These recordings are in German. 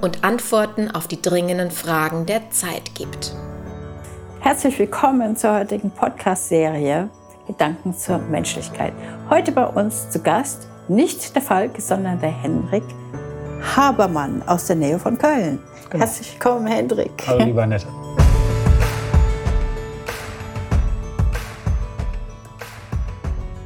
und Antworten auf die dringenden Fragen der Zeit gibt. Herzlich willkommen zur heutigen Podcast-Serie Gedanken zur Menschlichkeit. Heute bei uns zu Gast nicht der Falk, sondern der Henrik Habermann aus der Nähe von Köln. Genau. Herzlich willkommen, Hendrik. Hallo, lieber Annette.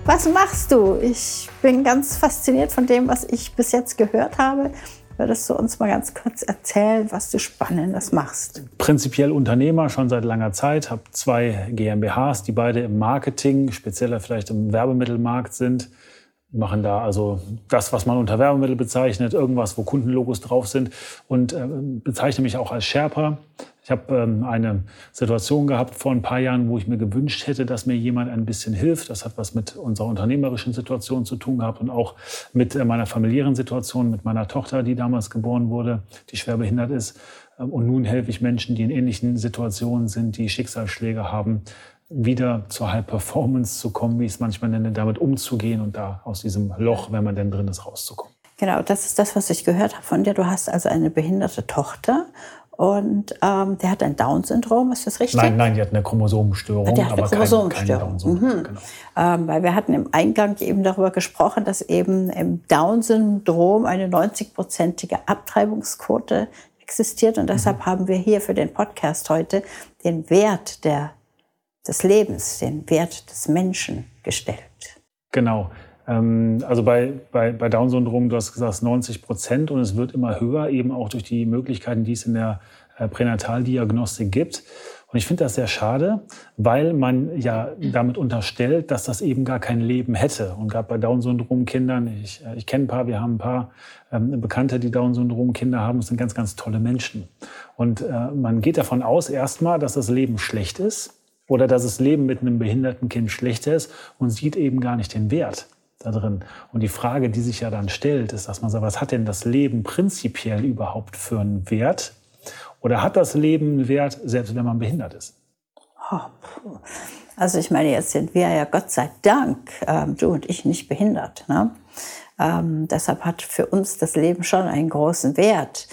Was machst du? Ich bin ganz fasziniert von dem, was ich bis jetzt gehört habe. Würdest du uns mal ganz kurz erzählen, was du Spannendes machst? Prinzipiell Unternehmer schon seit langer Zeit, habe zwei GmbHs, die beide im Marketing, spezieller vielleicht im Werbemittelmarkt sind. Machen da also das, was man unter Werbemittel bezeichnet, irgendwas, wo Kundenlogos drauf sind und äh, bezeichne mich auch als Sherpa. Ich habe ähm, eine Situation gehabt vor ein paar Jahren, wo ich mir gewünscht hätte, dass mir jemand ein bisschen hilft. Das hat was mit unserer unternehmerischen Situation zu tun gehabt und auch mit äh, meiner familiären Situation, mit meiner Tochter, die damals geboren wurde, die schwer behindert ist. Ähm, und nun helfe ich Menschen, die in ähnlichen Situationen sind, die Schicksalsschläge haben, wieder zur High Performance zu kommen, wie ich es manchmal nenne, damit umzugehen und da aus diesem Loch, wenn man denn drin ist, rauszukommen. Genau, das ist das, was ich gehört habe von dir. Du hast also eine behinderte Tochter und ähm, der hat ein Down-Syndrom, ist das richtig? Nein, nein, die hat eine Chromosomenstörung. Die hat eine Chromosomenstörung. Keine, keine mhm. genau. ähm, weil wir hatten im Eingang eben darüber gesprochen, dass eben im Down-Syndrom eine 90-prozentige Abtreibungsquote existiert. Und deshalb mhm. haben wir hier für den Podcast heute den Wert der, des Lebens, den Wert des Menschen gestellt. Genau. Ähm, also bei, bei, bei Down-Syndrom, du hast gesagt 90 Prozent und es wird immer höher, eben auch durch die Möglichkeiten, die es in der äh, Pränataldiagnostik gibt. Und ich finde das sehr schade, weil man ja damit unterstellt, dass das eben gar kein Leben hätte. Und gerade bei Down-Syndrom-Kindern, ich, äh, ich kenne ein paar, wir haben ein paar ähm, Bekannte, die Down-Syndrom-Kinder haben, das sind ganz, ganz tolle Menschen. Und äh, man geht davon aus erstmal, dass das Leben schlecht ist oder dass das Leben mit einem behinderten Kind schlechter ist und sieht eben gar nicht den Wert da drin. Und die Frage, die sich ja dann stellt, ist, dass man sagt, was hat denn das Leben prinzipiell überhaupt für einen Wert? Oder hat das Leben einen Wert, selbst wenn man behindert ist? Oh, also ich meine, jetzt sind wir ja Gott sei Dank, ähm, du und ich, nicht behindert. Ne? Ähm, deshalb hat für uns das Leben schon einen großen Wert.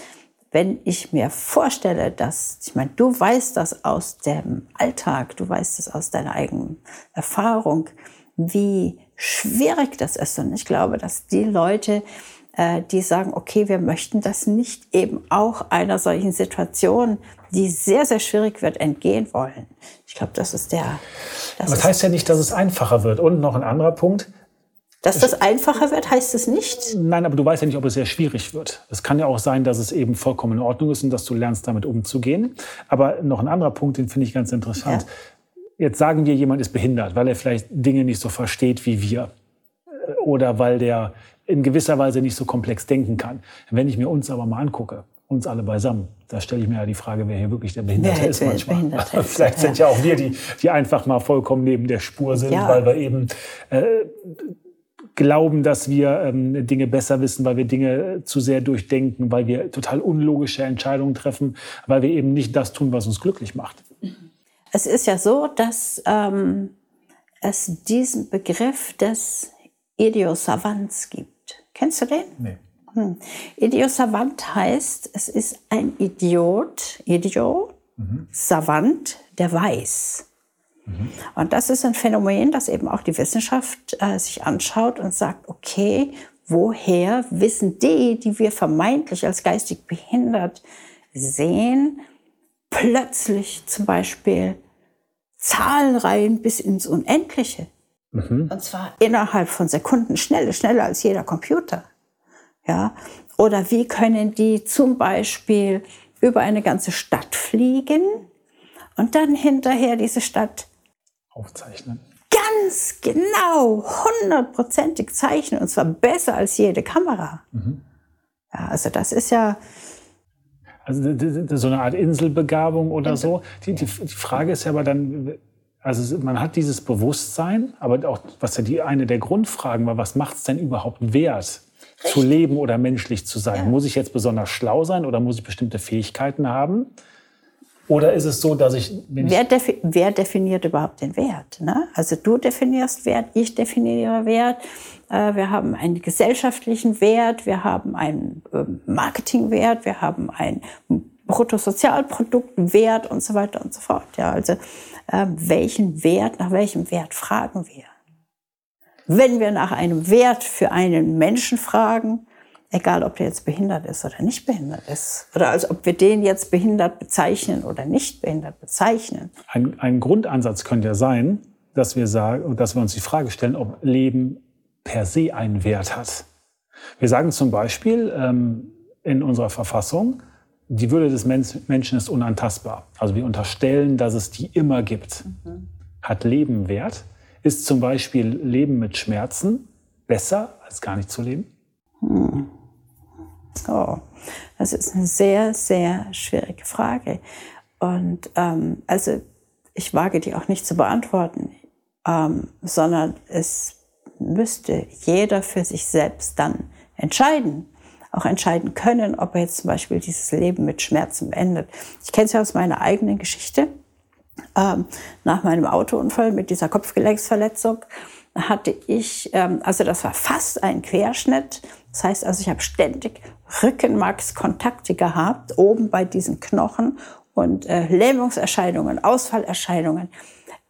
Wenn ich mir vorstelle, dass, ich meine, du weißt das aus dem Alltag, du weißt es aus deiner eigenen Erfahrung, wie schwierig das ist. Und ich glaube, dass die Leute, äh, die sagen, okay, wir möchten das nicht eben auch einer solchen Situation, die sehr, sehr schwierig wird, entgehen wollen. Ich glaube, das ist der. Das, das heißt ja nicht, dass es einfacher wird. Und noch ein anderer Punkt. Dass das einfacher wird, heißt es nicht? Nein, aber du weißt ja nicht, ob es sehr schwierig wird. Es kann ja auch sein, dass es eben vollkommen in Ordnung ist und dass du lernst, damit umzugehen. Aber noch ein anderer Punkt, den finde ich ganz interessant. Ja. Jetzt sagen wir, jemand ist behindert, weil er vielleicht Dinge nicht so versteht wie wir oder weil der in gewisser Weise nicht so komplex denken kann. Wenn ich mir uns aber mal angucke, uns alle beisammen, da stelle ich mir ja die Frage, wer hier wirklich der Behinderte wer ist manchmal. Behinderte Vielleicht ist, sind ja auch wir, die, die einfach mal vollkommen neben der Spur sind, ja. weil wir eben äh, glauben, dass wir ähm, Dinge besser wissen, weil wir Dinge zu sehr durchdenken, weil wir total unlogische Entscheidungen treffen, weil wir eben nicht das tun, was uns glücklich macht. Mhm. Es ist ja so, dass ähm, es diesen Begriff des Idiosavants gibt. Kennst du den? Nee. Hm. Idiosavant heißt, es ist ein Idiot, Idiot, mhm. Savant, der weiß. Mhm. Und das ist ein Phänomen, das eben auch die Wissenschaft äh, sich anschaut und sagt, okay, woher wissen die, die wir vermeintlich als geistig behindert sehen, plötzlich zum Beispiel Zahlenreihen bis ins Unendliche. Mhm. Und zwar innerhalb von Sekunden schneller, schneller als jeder Computer. Ja? Oder wie können die zum Beispiel über eine ganze Stadt fliegen und dann hinterher diese Stadt aufzeichnen? Ganz genau, hundertprozentig zeichnen und zwar besser als jede Kamera. Mhm. Ja, also das ist ja Also so eine Art Inselbegabung oder Insel. so. Die, die, die Frage ist ja aber dann, also man hat dieses Bewusstsein, aber auch, was ja die eine der Grundfragen war, was macht es denn überhaupt wert, Richtig. zu leben oder menschlich zu sein? Ja. Muss ich jetzt besonders schlau sein oder muss ich bestimmte Fähigkeiten haben? Oder ist es so, dass ich... Wer, defi wer, definiert überhaupt den Wert? Ne? Also du definierst Wert, ich definiere Wert. Äh, wir haben einen gesellschaftlichen Wert, wir haben einen ähm, Marketingwert, wir haben einen Bruttosozialproduktwert und so weiter und so fort. Ja, also äh, welchen Wert, nach welchem Wert fragen wir? Wenn wir nach einem Wert für einen Menschen fragen, egal ob der jetzt behindert ist oder nicht behindert ist, oder als ob wir den jetzt behindert bezeichnen oder nicht behindert bezeichnen. Ein, ein Grundansatz könnte ja sein, dass wir sagen, dass wir uns die Frage stellen, ob Leben per se einen Wert hat. Wir sagen zum Beispiel ähm, in unserer Verfassung, die Würde des Menschen ist unantastbar. Also wir unterstellen, dass es die immer gibt. Mhm. Hat Leben Wert? Ist zum Beispiel Leben mit Schmerzen besser als gar nicht zu leben? Hm. Oh, das ist eine sehr, sehr schwierige Frage. Und ähm, also ich wage die auch nicht zu beantworten, ähm, sondern es müsste jeder für sich selbst dann entscheiden. Auch entscheiden können, ob er jetzt zum Beispiel dieses Leben mit Schmerzen beendet. Ich kenne es ja aus meiner eigenen Geschichte. Ähm, nach meinem Autounfall mit dieser Kopfgelenksverletzung hatte ich, ähm, also das war fast ein Querschnitt. Das heißt also, ich habe ständig Rückenmarkskontakte gehabt, oben bei diesen Knochen und äh, Lähmungserscheinungen, Ausfallerscheinungen.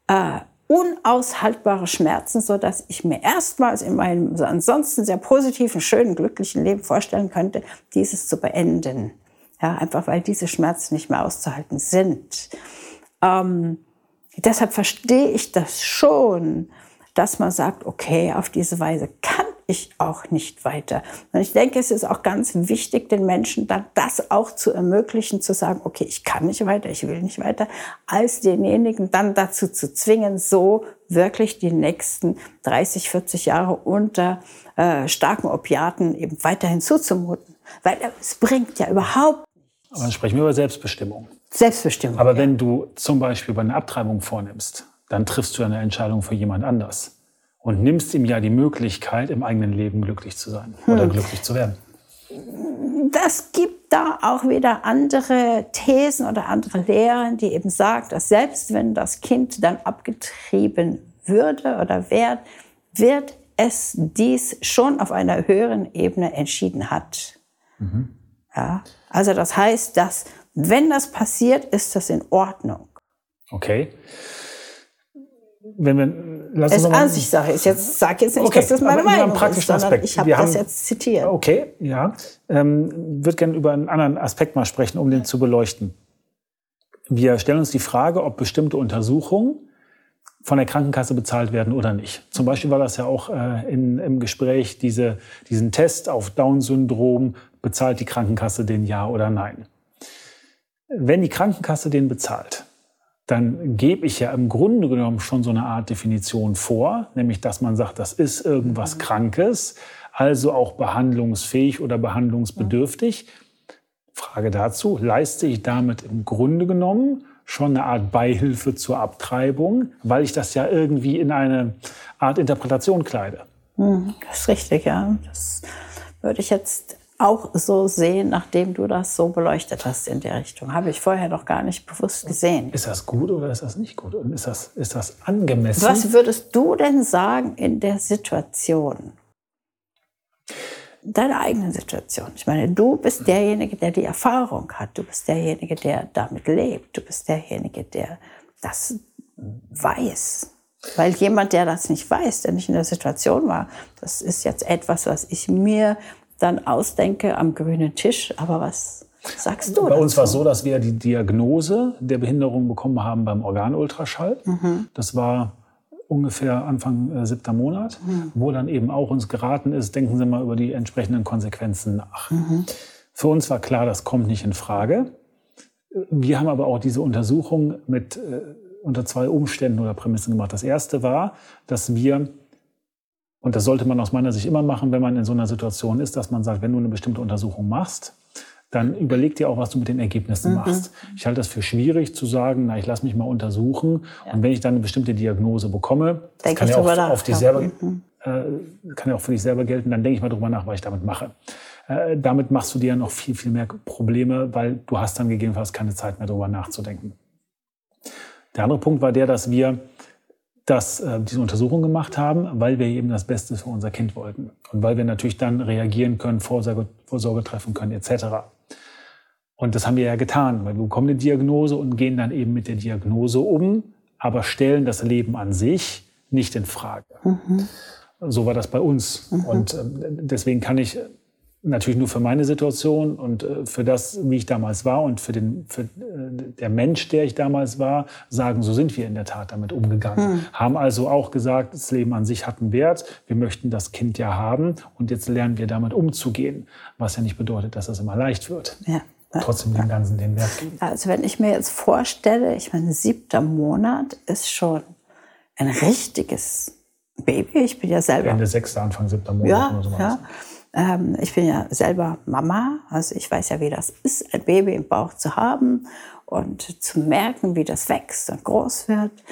Äh, unaushaltbare Schmerzen, so dass ich mir erstmals in meinem ansonsten sehr positiven, schönen, glücklichen Leben vorstellen könnte, dieses zu beenden. Ja, einfach weil diese Schmerzen nicht mehr auszuhalten sind. Ähm, deshalb verstehe ich das schon, dass man sagt, okay, auf diese Weise kann ich auch nicht weiter. Und ich denke, es ist auch ganz wichtig, den Menschen dann das auch zu ermöglichen, zu sagen, okay, ich kann nicht weiter, ich will nicht weiter, als denjenigen dann dazu zu zwingen, so wirklich die nächsten 30, 40 Jahre unter äh, starken Opiaten eben weiterhin zuzumuten. Weil es bringt ja überhaupt nichts. Aber dann sprechen wir über Selbstbestimmung. Selbstbestimmung. Aber ja. wenn du zum Beispiel bei einer Abtreibung vornimmst, dann triffst du eine Entscheidung für jemand anders und nimmst ihm ja die Möglichkeit, im eigenen Leben glücklich zu sein oder hm. glücklich zu werden. Das gibt da auch wieder andere Thesen oder andere Lehren, die eben sagen, dass selbst wenn das Kind dann abgetrieben würde oder wird, wird es dies schon auf einer höheren Ebene entschieden hat. Mhm. Ja, also das heißt, dass wenn das passiert, ist das in Ordnung. Okay wenn wir, lass es Ansichtssache ist. Jetzt sag jetzt nicht, okay, dass das meine Meinung ist, Aspekt. ich habe das jetzt zitiert. Okay, ja. Ähm, würde gerne über einen anderen Aspekt mal sprechen, um den zu beleuchten. Wir stellen uns die Frage, ob bestimmte Untersuchungen von der Krankenkasse bezahlt werden oder nicht. Zum Beispiel war das ja auch äh, in, im Gespräch, diese, diesen Test auf Down-Syndrom, bezahlt die Krankenkasse den ja oder nein. Wenn die Krankenkasse den bezahlt, dann gebe ich ja im Grunde genommen schon so eine Art Definition vor, nämlich dass man sagt, das ist irgendwas mhm. Krankes, also auch behandlungsfähig oder behandlungsbedürftig. Frage dazu, leiste ich damit im Grunde genommen schon eine Art Beihilfe zur Abtreibung, weil ich das ja irgendwie in eine Art Interpretation kleide? Mhm, das ist richtig, ja. Das würde ich jetzt auch so sehen, nachdem du das so beleuchtet hast in der Richtung. Habe ich vorher noch gar nicht bewusst gesehen. Ist das gut oder ist das nicht gut? Und ist das, ist das angemessen? Was würdest du denn sagen in der Situation? Deine eigene Situation. Ich meine, du bist derjenige, der die Erfahrung hat. Du bist derjenige, der damit lebt. Du bist derjenige, der das weiß. Weil jemand, der das nicht weiß, der nicht in der Situation war, das ist jetzt etwas, was ich mir dann ausdenke am grünen Tisch. Aber was sagst du? Bei dazu? uns war es so, dass wir die Diagnose der Behinderung bekommen haben beim Organultraschall. Mhm. Das war ungefähr Anfang äh, siebter Monat, mhm. wo dann eben auch uns geraten ist, denken Sie mal über die entsprechenden Konsequenzen nach. Mhm. Für uns war klar, das kommt nicht in Frage. Wir haben aber auch diese Untersuchung mit äh, unter zwei Umständen oder Prämissen gemacht. Das erste war, dass wir und das sollte man aus meiner Sicht immer machen, wenn man in so einer Situation ist, dass man sagt, wenn du eine bestimmte Untersuchung machst, dann überleg dir auch, was du mit den Ergebnissen mhm. machst. Ich halte das für schwierig zu sagen, na, ich lasse mich mal untersuchen. Ja. Und wenn ich dann eine bestimmte Diagnose bekomme, das kann ja auch auf dich selber, mhm. äh, kann ja auch für dich selber gelten, dann denke ich mal drüber nach, was ich damit mache. Äh, damit machst du dir noch viel, viel mehr Probleme, weil du hast dann gegebenenfalls keine Zeit mehr drüber nachzudenken. Der andere Punkt war der, dass wir das, äh, diese Untersuchung gemacht haben, weil wir eben das Beste für unser Kind wollten. Und weil wir natürlich dann reagieren können, Vorsorge, Vorsorge treffen können, etc. Und das haben wir ja getan, weil wir bekommen eine Diagnose und gehen dann eben mit der Diagnose um, aber stellen das Leben an sich nicht in Frage. Mhm. So war das bei uns. Mhm. Und äh, deswegen kann ich natürlich nur für meine Situation und äh, für das, wie ich damals war und für den für äh, der Mensch, der ich damals war, sagen, so sind wir in der Tat damit umgegangen. Hm. Haben also auch gesagt, das Leben an sich hat einen Wert, wir möchten das Kind ja haben und jetzt lernen wir damit umzugehen, was ja nicht bedeutet, dass das immer leicht wird. Ja. Trotzdem dem Ganzen den Wert geben. Also wenn ich mir jetzt vorstelle, ich meine, siebter Monat ist schon ein richtiges Baby. Ich bin ja selber. Ende sechster, Anfang siebter Monat ja, oder sowas. Ja. Ähm, ich bin ja selber Mama, also ich weiß ja, wie das ist, ein Baby im Bauch zu haben und zu merken, wie das wächst und groß wird.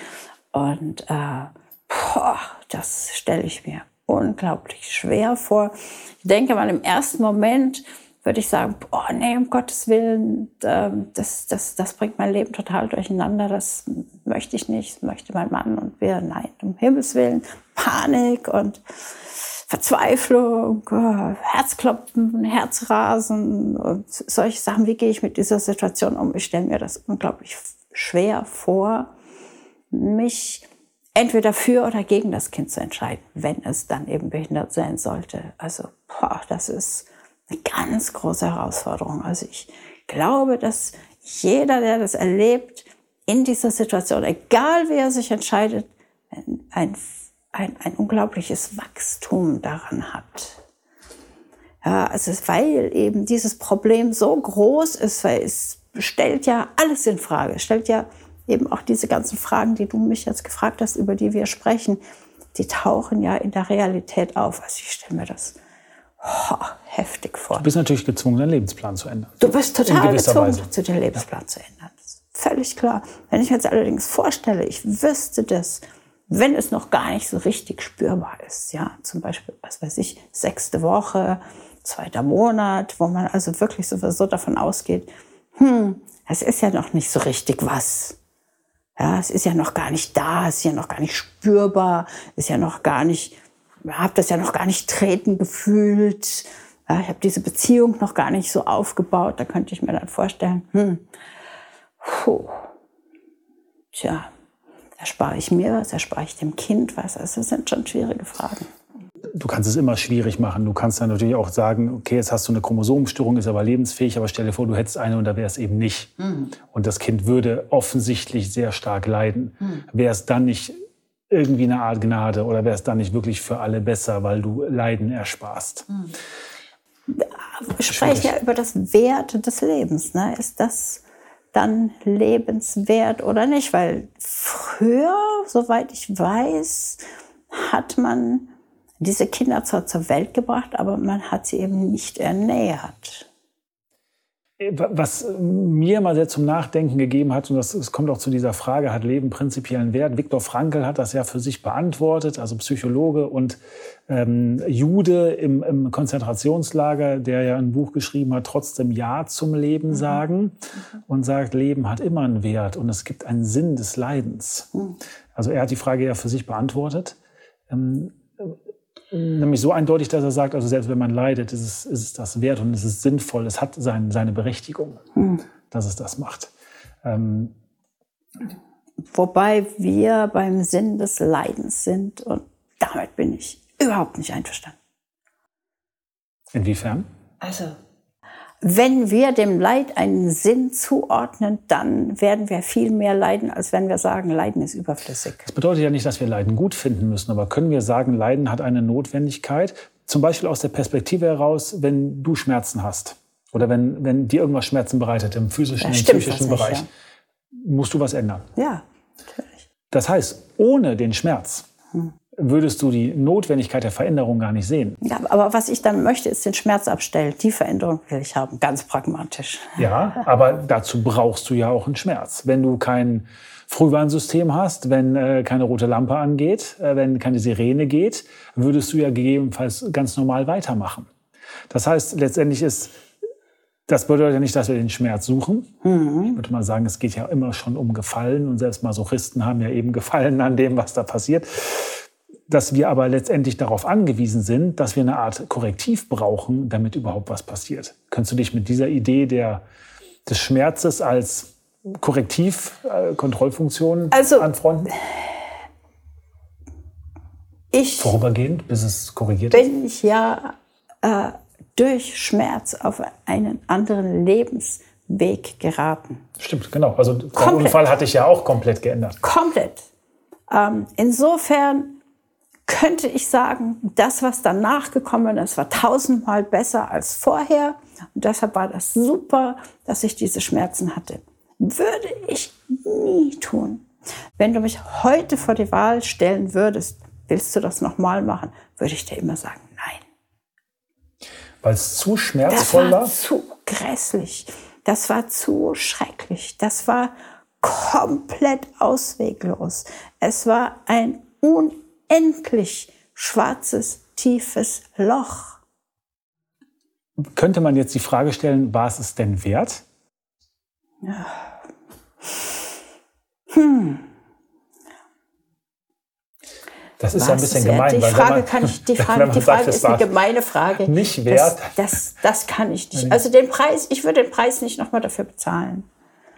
Und äh, boah, das stelle ich mir unglaublich schwer vor. Ich denke mal, im ersten Moment würde ich sagen, boah, nee, um Gottes Willen, ähm, das, das, das bringt mein Leben total durcheinander, das möchte ich nicht, das möchte mein Mann und wir, nein, um Himmels Willen, Panik und Verzweiflung, äh, Herzklopfen, Herzrasen und solche Sachen. Wie gehe ich mit dieser Situation um? Ich stelle mir das unglaublich schwer vor, mich entweder für oder gegen das Kind zu entscheiden, wenn es dann eben behindert sein sollte. Also, boah, das ist eine ganz große Herausforderung. Also ich glaube, dass jeder, der das erlebt, in dieser Situation, egal wie er sich entscheidet, ein ein, ein unglaubliches Wachstum daran hat. Ja, also weil eben dieses Problem so groß ist, weil es stellt ja alles in Frage, es stellt ja eben auch diese ganzen Fragen, die du mich jetzt gefragt hast, über die wir sprechen, die tauchen ja in der Realität auf. Also ich stelle mir das oh, heftig vor. Du bist natürlich gezwungen, deinen Lebensplan zu ändern. Du bist total gezwungen, Weise. den Lebensplan ja. zu ändern. völlig klar. Wenn ich mir jetzt allerdings vorstelle, ich wüsste das, wenn es noch gar nicht so richtig spürbar ist. Ja, zum Beispiel, was weiß ich, sechste Woche, zweiter Monat, wo man also wirklich sowieso davon ausgeht, hm, es ist ja noch nicht so richtig was. Ja, es ist ja noch gar nicht da, es ist ja noch gar nicht spürbar, ist ja noch gar nicht, ich habe das ja noch gar nicht treten gefühlt. Ja, ich habe diese Beziehung noch gar nicht so aufgebaut. Da könnte ich mir dann vorstellen, hm, puh, tja, erspare ich mir was, erspare ich dem Kind was? Also das sind schon schwierige Fragen. Du kannst es immer schwierig machen. Du kannst dann natürlich auch sagen, okay, jetzt hast du eine Chromosomenstörung, ist aber lebensfähig, aber stell dir vor, du hättest eine und da wäre es eben nicht. Mhm. Und das Kind würde offensichtlich sehr stark leiden. Mhm. Wäre es dann nicht irgendwie eine Art Gnade oder wäre es dann nicht wirklich für alle besser, weil du Leiden ersparst? Mhm. Ich spreche ja über das Wert des Lebens. Ne? Ist das dann lebenswert oder nicht? Weil früher, soweit ich weiß, hat man diese Kinder zwar zur Welt gebracht, aber man hat sie eben nicht ernährt. Was mir mal sehr zum Nachdenken gegeben hat, und das, das kommt auch zu dieser Frage, hat Leben prinzipiellen Wert? Viktor Frankl hat das ja für sich beantwortet, also Psychologe und ähm, Jude im, im, Konzentrationslager, der ja ein Buch geschrieben hat, trotzdem Ja zum Leben mhm. sagen mhm. und sagt, Leben hat immer einen Wert und es gibt einen Sinn des Leidens. Mhm. Also er hat die Frage ja für sich beantwortet. Ähm, nämlich so eindeutig, dass er sagt, also selbst wenn man leidet, ist es, ist es das wert und es ist sinnvoll, es hat sein, seine Berechtigung, hm. dass es das macht. Ähm, Wobei wir beim Sinn des Leidens sind und damit bin ich überhaupt nicht einverstanden. Inwiefern? Also wenn wir dem Leid einen Sinn zuordnen, dann werden wir viel mehr leiden, als wenn wir sagen, Leiden ist überflüssig. Das bedeutet ja nicht, dass wir Leiden gut finden müssen, aber können wir sagen, Leiden hat eine Notwendigkeit? Zum Beispiel aus der Perspektive heraus, wenn du Schmerzen hast oder wenn, wenn dir irgendwas Schmerzen bereitet im physischen, im psychischen nicht, Bereich, ja. musst du was ändern. Ja, natürlich. Das heißt, ohne den Schmerz hm würdest du die Notwendigkeit der Veränderung gar nicht sehen. Ja, aber was ich dann möchte, ist den Schmerz abstellen. Die Veränderung will ich haben, ganz pragmatisch. Ja, aber dazu brauchst du ja auch einen Schmerz. Wenn du kein Frühwarnsystem hast, wenn äh, keine rote Lampe angeht, äh, wenn keine Sirene geht, würdest du ja gegebenenfalls ganz normal weitermachen. Das heißt, letztendlich ist das bedeutet ja nicht, dass wir den Schmerz suchen. Mhm. Ich würde mal sagen, es geht ja immer schon um Gefallen und selbst Masochisten haben ja eben Gefallen an dem, was da passiert. Dass wir aber letztendlich darauf angewiesen sind, dass wir eine Art Korrektiv brauchen, damit überhaupt was passiert. Könntest du dich mit dieser Idee der, des Schmerzes als Korrektiv, äh, Kontrollfunktion also, anfreunden? Ich, Vorübergehend, bis es korrigiert ist? Bin ich ja äh, durch Schmerz auf einen anderen Lebensweg geraten. Stimmt, genau. Also der Unfall hatte ich ja auch komplett geändert. Komplett. Ähm, insofern könnte ich sagen, das, was danach gekommen ist, war tausendmal besser als vorher. Und deshalb war das super, dass ich diese Schmerzen hatte. Würde ich nie tun. Wenn du mich heute vor die Wahl stellen würdest, willst du das nochmal machen, würde ich dir immer sagen, weil es zu schmerzvoll war? Das war zu grässlich. Das war zu schrecklich. Das war komplett ausweglos. Es war ein unendlich schwarzes, tiefes Loch. Könnte man jetzt die Frage stellen, war es es denn wert? Hm. Das ist ja ein bisschen gemein. Die Frage, man, ich, die Frage, die Frage sagt, ist eine gemeine Frage. Nicht wert. Das, das, das kann ich nicht. Also den Preis, ich würde den Preis nicht nochmal dafür bezahlen.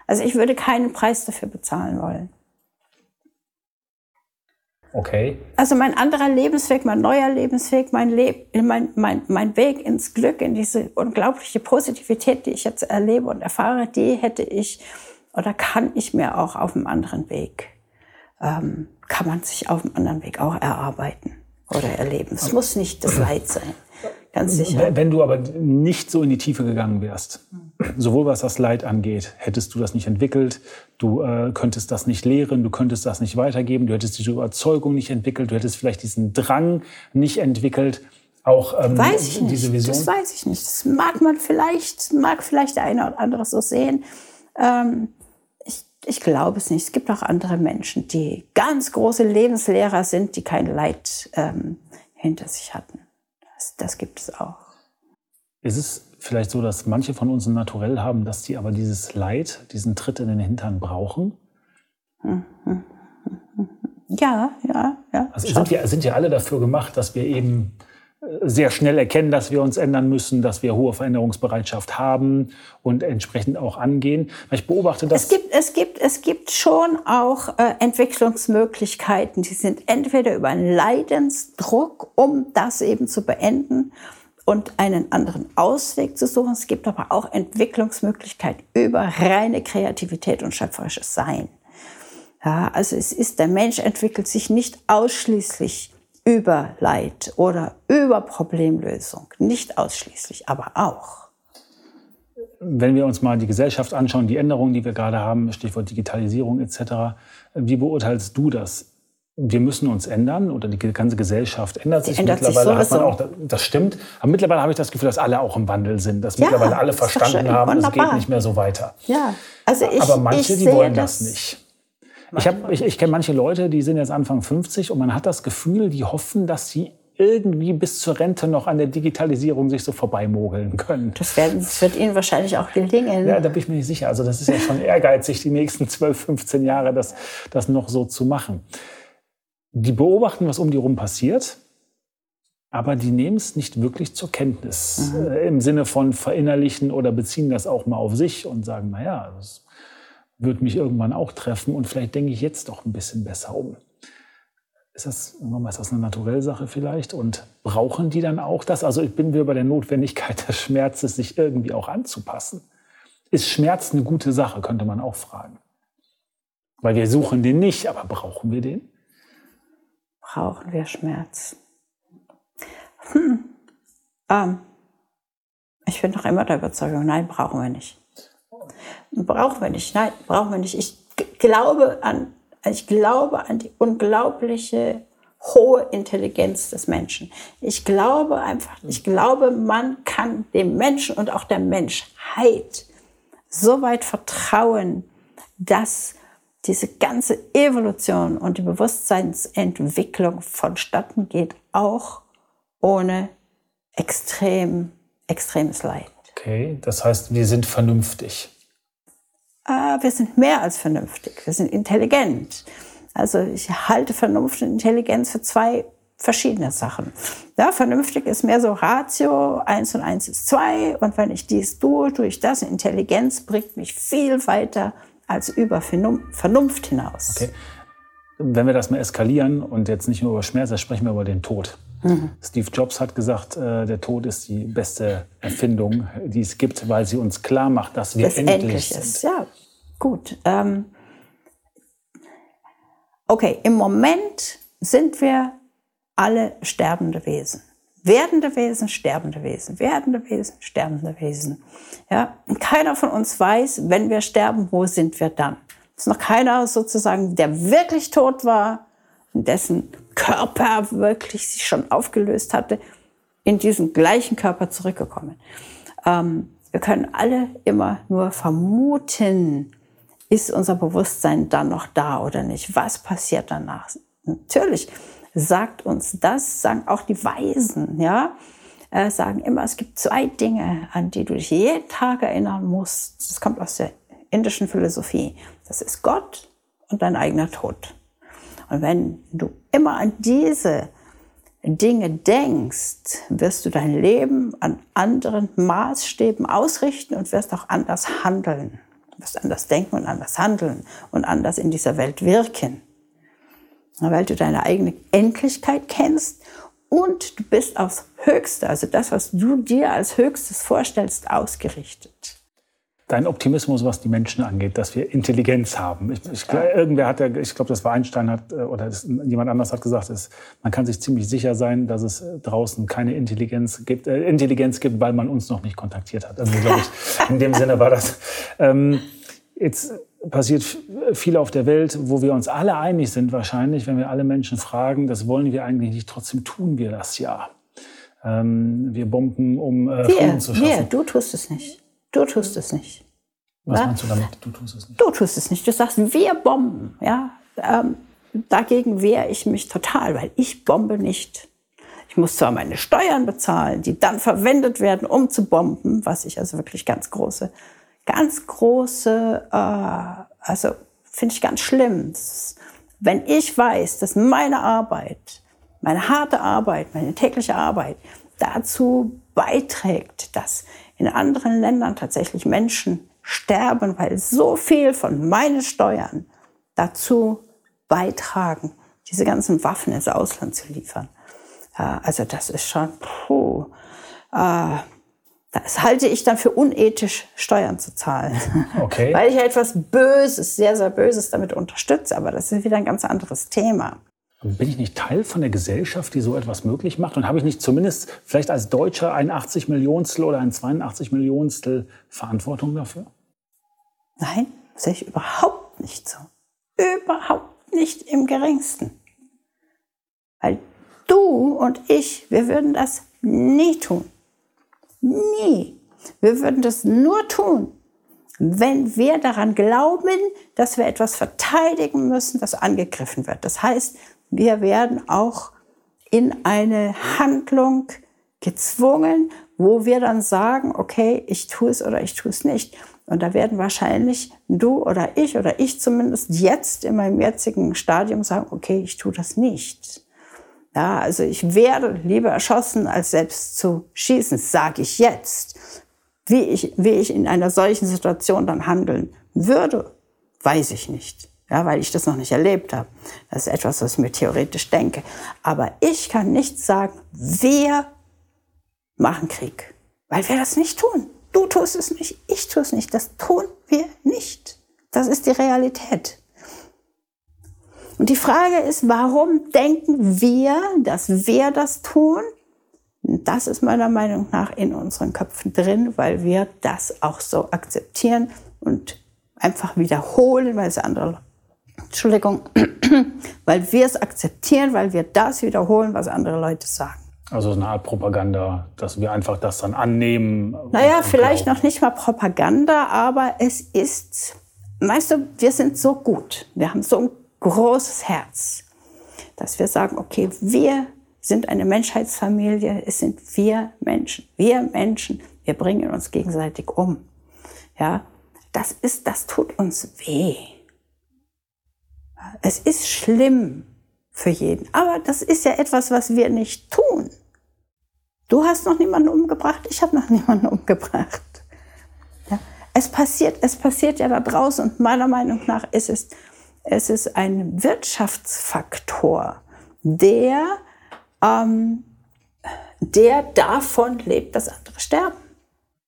Also ich würde keinen Preis dafür bezahlen wollen. Okay. Also mein anderer Lebensweg, mein neuer Lebensweg, mein, Leb mein, mein, mein Weg ins Glück, in diese unglaubliche Positivität, die ich jetzt erlebe und erfahre, die hätte ich oder kann ich mir auch auf einem anderen Weg ähm, kann man sich auf einem anderen Weg auch erarbeiten oder erleben. Es muss nicht das Leid sein. Ganz sicher. Wenn du aber nicht so in die Tiefe gegangen wärst, sowohl was das Leid angeht, hättest du das nicht entwickelt, du äh, könntest das nicht lehren, du könntest das nicht weitergeben, du hättest diese Überzeugung nicht entwickelt, du hättest vielleicht diesen Drang nicht entwickelt, auch ähm, weiß ich diese nicht. Vision. Das weiß ich nicht. Das mag man vielleicht, mag vielleicht der eine oder andere so sehen. Ähm, ich glaube es nicht. Es gibt auch andere Menschen, die ganz große Lebenslehrer sind, die kein Leid ähm, hinter sich hatten. Das, das gibt es auch. Ist es vielleicht so, dass manche von uns ein Naturell haben, dass die aber dieses Leid, diesen Tritt in den Hintern brauchen? Ja, ja, ja. Also sind wir sind ja alle dafür gemacht, dass wir eben sehr schnell erkennen, dass wir uns ändern müssen, dass wir hohe Veränderungsbereitschaft haben und entsprechend auch angehen. Ich beobachte das. Es gibt, es gibt, es gibt schon auch äh, Entwicklungsmöglichkeiten, die sind entweder über einen Leidensdruck, um das eben zu beenden und einen anderen Ausweg zu suchen. Es gibt aber auch Entwicklungsmöglichkeiten über reine Kreativität und schöpferisches Sein. Ja, also es ist, der Mensch entwickelt sich nicht ausschließlich über Leid oder über Problemlösung. Nicht ausschließlich, aber auch. Wenn wir uns mal die Gesellschaft anschauen, die Änderungen, die wir gerade haben, Stichwort Digitalisierung etc., wie beurteilst du das? Wir müssen uns ändern oder die ganze Gesellschaft ändert sich. Ändert mittlerweile sich hat man auch, das stimmt. Aber mittlerweile habe ich das Gefühl, dass alle auch im Wandel sind, dass ja, mittlerweile alle verstanden haben, es geht nicht mehr so weiter. Ja, also ich, aber manche, ich die wollen das, das nicht. Ich, hab, ich, ich kenne manche Leute, die sind jetzt Anfang 50 und man hat das Gefühl, die hoffen, dass sie irgendwie bis zur Rente noch an der Digitalisierung sich so vorbeimogeln können. Das, werden, das wird Ihnen wahrscheinlich auch gelingen. Ja, da bin ich mir nicht sicher. Also das ist ja schon ehrgeizig, die nächsten 12, 15 Jahre das, das noch so zu machen. Die beobachten, was um die rum passiert, aber die nehmen es nicht wirklich zur Kenntnis. Mhm. Äh, Im Sinne von verinnerlichen oder beziehen das auch mal auf sich und sagen, naja, das wird mich irgendwann auch treffen und vielleicht denke ich jetzt doch ein bisschen besser um. Ist das, ist das eine naturelle Sache vielleicht? Und brauchen die dann auch das? Also ich bin wir bei der Notwendigkeit des Schmerzes, sich irgendwie auch anzupassen. Ist Schmerz eine gute Sache, könnte man auch fragen. Weil wir suchen den nicht, aber brauchen wir den? Brauchen wir Schmerz? Hm. Ähm. Ich bin noch immer der Überzeugung, nein, brauchen wir nicht. Brauchen wir nicht, nein, brauchen wir nicht. Ich glaube an, ich glaube an die unglaubliche hohe Intelligenz des Menschen. Ich glaube einfach, ich glaube, man kann dem Menschen und auch der Menschheit so weit vertrauen, dass diese ganze Evolution und die Bewusstseinsentwicklung vonstatten geht, auch ohne extrem, extremes Leid. Okay, das heißt, wir sind vernünftig. Ah, wir sind mehr als vernünftig, wir sind intelligent. Also ich halte Vernunft und Intelligenz für zwei verschiedene Sachen. Ja, vernünftig ist mehr so Ratio, eins und eins ist zwei und wenn ich dies tue, tue ich das. Intelligenz bringt mich viel weiter als über Vernunft hinaus. Okay. Wenn wir das mal eskalieren und jetzt nicht nur über Schmerz, dann sprechen wir über den Tod. Mhm. Steve Jobs hat gesagt, äh, der Tod ist die beste Erfindung, die es gibt, weil sie uns klar macht, dass wir endlich, endlich sind. Ist. Ja, gut. Ähm, okay, im Moment sind wir alle sterbende Wesen. Werdende Wesen, sterbende Wesen, werdende Wesen, sterbende Wesen. Ja, und keiner von uns weiß, wenn wir sterben, wo sind wir dann? Es ist noch keiner sozusagen, der wirklich tot war, dessen Körper wirklich sich schon aufgelöst hatte, in diesen gleichen Körper zurückgekommen. Ähm, wir können alle immer nur vermuten, ist unser Bewusstsein dann noch da oder nicht? Was passiert danach? Natürlich sagt uns das, sagen auch die Weisen, ja, äh, sagen immer, es gibt zwei Dinge, an die du dich jeden Tag erinnern musst. Das kommt aus der indischen Philosophie. Das ist Gott und dein eigener Tod. Und wenn du immer an diese Dinge denkst, wirst du dein Leben an anderen Maßstäben ausrichten und wirst auch anders handeln. Du wirst anders denken und anders handeln und anders in dieser Welt wirken. Weil du deine eigene Endlichkeit kennst und du bist aufs Höchste, also das, was du dir als Höchstes vorstellst, ausgerichtet dein Optimismus, was die Menschen angeht, dass wir Intelligenz haben. Ich, ich, irgendwer hat ja, ich glaube, das war Einstein hat äh, oder das, jemand anders hat gesagt, ist, man kann sich ziemlich sicher sein, dass es äh, draußen keine Intelligenz gibt, äh, Intelligenz gibt, weil man uns noch nicht kontaktiert hat. Also glaube ich, in dem Sinne war das. Ähm, jetzt passiert viel auf der Welt, wo wir uns alle einig sind wahrscheinlich, wenn wir alle Menschen fragen, das wollen wir eigentlich nicht, trotzdem tun wir das ja. Ähm, wir bomben, um äh, Frieden zu schaffen. Wir, du tust es nicht. Du tust es nicht. Was ja? meinst du damit? Du tust es nicht. Du tust es nicht. Du sagst, wir bomben. Ja? Ähm, dagegen wehre ich mich total, weil ich bombe nicht. Ich muss zwar meine Steuern bezahlen, die dann verwendet werden, um zu bomben, was ich also wirklich ganz große, ganz große, äh, also finde ich ganz schlimm. Wenn ich weiß, dass meine Arbeit, meine harte Arbeit, meine tägliche Arbeit dazu beiträgt, dass in anderen Ländern tatsächlich Menschen sterben, weil so viel von meinen Steuern dazu beitragen, diese ganzen Waffen ins Ausland zu liefern. also das ist schon, puh, äh, das halte ich dann für unethisch, Steuern zu zahlen. Okay. Weil ich etwas Böses, sehr, sehr Böses damit unterstütze. Aber das ist wieder ein ganz anderes Thema. Bin ich nicht Teil von der Gesellschaft, die so etwas möglich macht? Und habe ich nicht zumindest vielleicht als Deutscher ein 80 Millionstel oder ein 82 Millionstel Verantwortung dafür? Nein, sehe ich überhaupt nicht so. Überhaupt nicht im geringsten. Weil du und ich, wir würden das nie tun. Nie. Wir würden das nur tun, wenn wir daran glauben, dass wir etwas verteidigen müssen, das angegriffen wird. Das heißt, wir werden auch in eine Handlung gezwungen, wo wir dann sagen, okay, ich tue es oder ich tue es nicht. Und da werden wahrscheinlich du oder ich oder ich zumindest jetzt in meinem jetzigen Stadium sagen, okay, ich tue das nicht. Ja, also ich werde lieber erschossen, als selbst zu schießen, sage ich jetzt. Wie ich, wie ich in einer solchen Situation dann handeln würde, weiß ich nicht ja, weil ich das noch nicht erlebt habe. Das ist etwas, was ich mir theoretisch denke. Aber ich kann nicht sagen, wir machen Krieg, weil wir das nicht tun. Du tust es nicht, ich tue es nicht. Das tun wir nicht. Das ist die Realität. Und die Frage ist, warum denken wir, dass wir das tun? Das ist meiner Meinung nach in unseren Köpfen drin, weil wir das auch so akzeptieren und einfach wiederholen, weil es andere Entschuldigung, weil wir es akzeptieren, weil wir das wiederholen, was andere Leute sagen. Also eine Art Propaganda, dass wir einfach das dann annehmen. Naja, vielleicht glauben. noch nicht mal Propaganda, aber es ist, weißt du, wir sind so gut, wir haben so ein großes Herz, dass wir sagen, okay, wir sind eine Menschheitsfamilie, es sind wir Menschen, wir Menschen, wir bringen uns gegenseitig um. Ja, das ist, das tut uns weh. Es ist schlimm für jeden, aber das ist ja etwas, was wir nicht tun. Du hast noch niemanden umgebracht, ich habe noch niemanden umgebracht. Ja, es passiert, es passiert ja da draußen und meiner Meinung nach ist es, es ist ein Wirtschaftsfaktor, der, ähm, der davon lebt, dass andere sterben.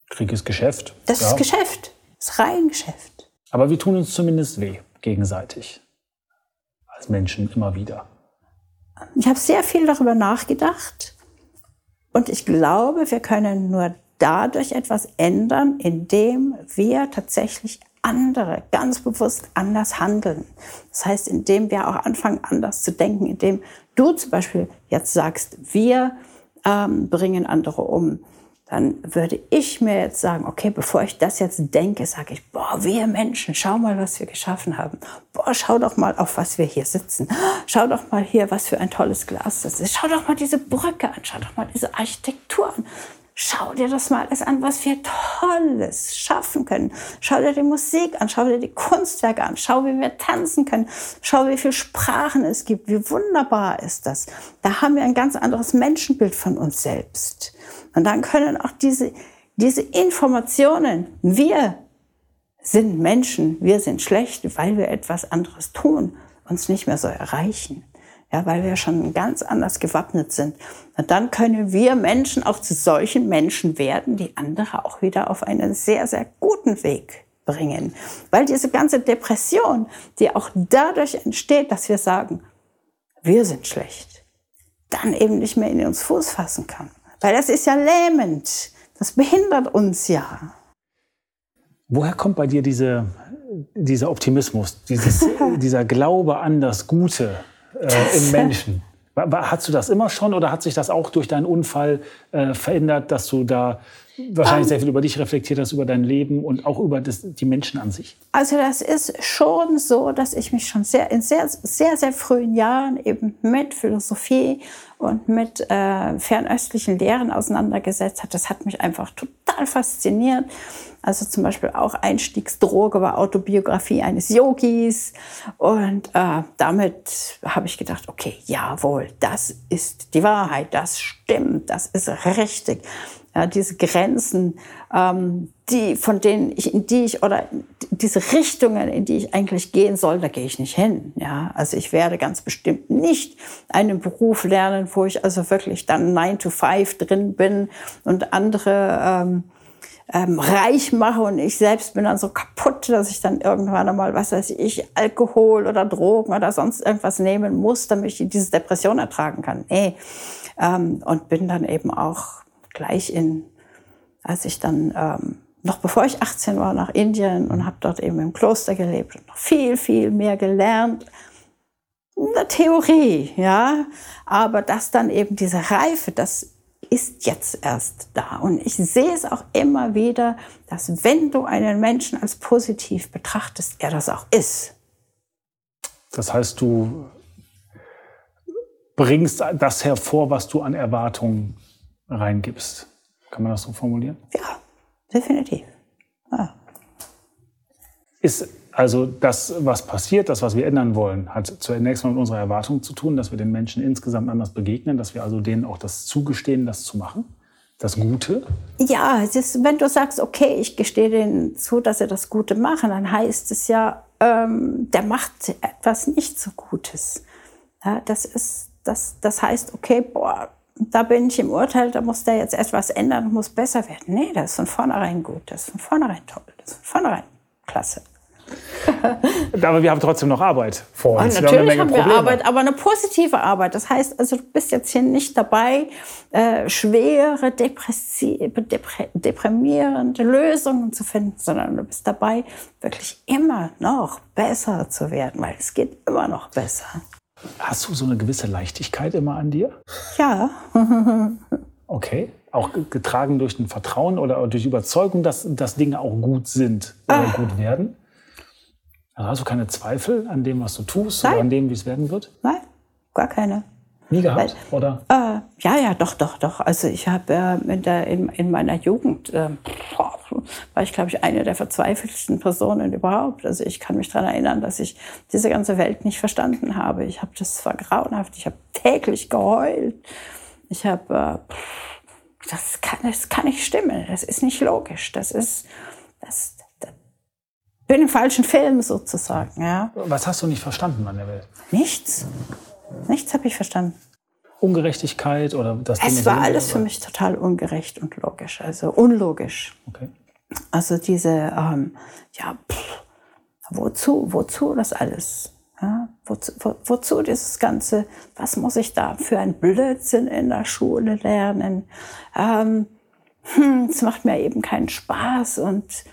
Krieg ist Geschäft. Das ja. ist Geschäft. Das ist rein Geschäft. Aber wir tun uns zumindest weh, gegenseitig. Als Menschen immer wieder. Ich habe sehr viel darüber nachgedacht. Und ich glaube, wir können nur dadurch etwas ändern, indem wir tatsächlich andere ganz bewusst anders handeln. Das heißt, indem wir auch anfangen, anders zu denken, indem du zum Beispiel jetzt sagst, wir ähm, bringen andere um dann würde ich mir jetzt sagen, okay, bevor ich das jetzt denke, sage ich, boah, wir Menschen, schau mal, was wir geschaffen haben. Boah, schau doch mal, auf was wir hier sitzen. Schau doch mal hier, was für ein tolles Glas das ist. Schau doch mal diese Brücke an, schau doch mal diese Architektur an. Schau dir das mal alles an, was wir Tolles schaffen können. Schau dir die Musik an, schau dir die Kunstwerke an, schau, wie wir tanzen können, schau, wie viele Sprachen es gibt, wie wunderbar ist das. Da haben wir ein ganz anderes Menschenbild von uns selbst. Und dann können auch diese, diese Informationen, wir sind Menschen, wir sind schlecht, weil wir etwas anderes tun, uns nicht mehr so erreichen. Ja, weil wir schon ganz anders gewappnet sind. Und dann können wir Menschen auch zu solchen Menschen werden, die andere auch wieder auf einen sehr, sehr guten Weg bringen. Weil diese ganze Depression, die auch dadurch entsteht, dass wir sagen, wir sind schlecht, dann eben nicht mehr in uns Fuß fassen kann. Weil das ist ja lähmend. Das behindert uns ja. Woher kommt bei dir diese, dieser Optimismus, dieses, dieser Glaube an das Gute äh, im Menschen? Hast du das immer schon oder hat sich das auch durch deinen Unfall äh, verändert, dass du da wahrscheinlich sehr viel über dich reflektiert hast, über dein Leben und auch über das, die Menschen an sich? Also das ist schon so, dass ich mich schon sehr in sehr, sehr, sehr frühen Jahren eben mit Philosophie und mit äh, fernöstlichen Lehren auseinandergesetzt hat. Das hat mich einfach total fasziniert. Also zum Beispiel auch Einstiegsdroge war Autobiografie eines Yogis. Und äh, damit habe ich gedacht, okay, jawohl, das ist die Wahrheit, das stimmt, das ist richtig ja, diese Grenzen, ähm, die, von denen ich, in die ich, oder diese Richtungen, in die ich eigentlich gehen soll, da gehe ich nicht hin. Ja, also ich werde ganz bestimmt nicht einen Beruf lernen, wo ich also wirklich dann 9 to 5 drin bin und andere ähm, ähm, reich mache und ich selbst bin dann so kaputt, dass ich dann irgendwann einmal, was weiß ich, Alkohol oder Drogen oder sonst irgendwas nehmen muss, damit ich diese Depression ertragen kann. Nee. Ähm, und bin dann eben auch gleich in, als ich dann, ähm, noch bevor ich 18 war, nach Indien und habe dort eben im Kloster gelebt und noch viel, viel mehr gelernt. In der Theorie, ja. Aber das dann eben diese Reife, das ist jetzt erst da. Und ich sehe es auch immer wieder, dass wenn du einen Menschen als positiv betrachtest, er das auch ist. Das heißt, du bringst das hervor, was du an Erwartungen reingibst. Kann man das so formulieren? Ja, definitiv. Ja. Ist also das, was passiert, das, was wir ändern wollen, hat zunächst mal mit unserer Erwartung zu tun, dass wir den Menschen insgesamt anders begegnen, dass wir also denen auch das zugestehen, das zu machen, das Gute? Ja, ist, wenn du sagst, okay, ich gestehe denen zu, dass sie das Gute machen, dann heißt es ja, ähm, der macht etwas nicht so Gutes. Ja, das, ist, das, das heißt, okay, boah, da bin ich im Urteil, da muss der jetzt etwas ändern, muss besser werden. Nee, das ist von vornherein gut, das ist von vornherein toll, das ist von vornherein klasse. aber wir haben trotzdem noch Arbeit vor uns. Und natürlich wir haben, haben wir Arbeit, aber eine positive Arbeit. Das heißt also, du bist jetzt hier nicht dabei, äh, schwere, deprimierende Lösungen zu finden, sondern du bist dabei, wirklich immer noch besser zu werden, weil es geht immer noch besser. Hast du so eine gewisse Leichtigkeit immer an dir? Ja. okay. Auch getragen durch ein Vertrauen oder durch Überzeugung, dass, dass Dinge auch gut sind oder ah. gut werden? Also hast du keine Zweifel an dem, was du tust Nein. oder an dem, wie es werden wird? Nein, gar keine. Nie gehabt, Weil, oder? Äh, ja, ja, doch, doch, doch. Also ich habe äh, in, in, in, meiner Jugend, äh, war ich, glaube ich, eine der verzweifelsten Personen überhaupt. Also ich kann mich daran erinnern, dass ich diese ganze Welt nicht verstanden habe. Ich habe das war grauenhaft. Ich habe täglich geheult. Ich habe, äh, das, kann, das kann nicht stimmen. Das ist nicht logisch. Das ist, das, das bin im falschen Film sozusagen. Ja. Was hast du nicht verstanden an der Welt? Nichts. Nichts habe ich verstanden. Ungerechtigkeit oder das Es war alles für mich total ungerecht und logisch, also unlogisch. Okay. Also diese, ähm, ja, pff, wozu, wozu das alles? Ja, wozu, wo, wozu dieses Ganze? Was muss ich da für ein Blödsinn in der Schule lernen? Ähm, hm, es macht mir eben keinen Spaß und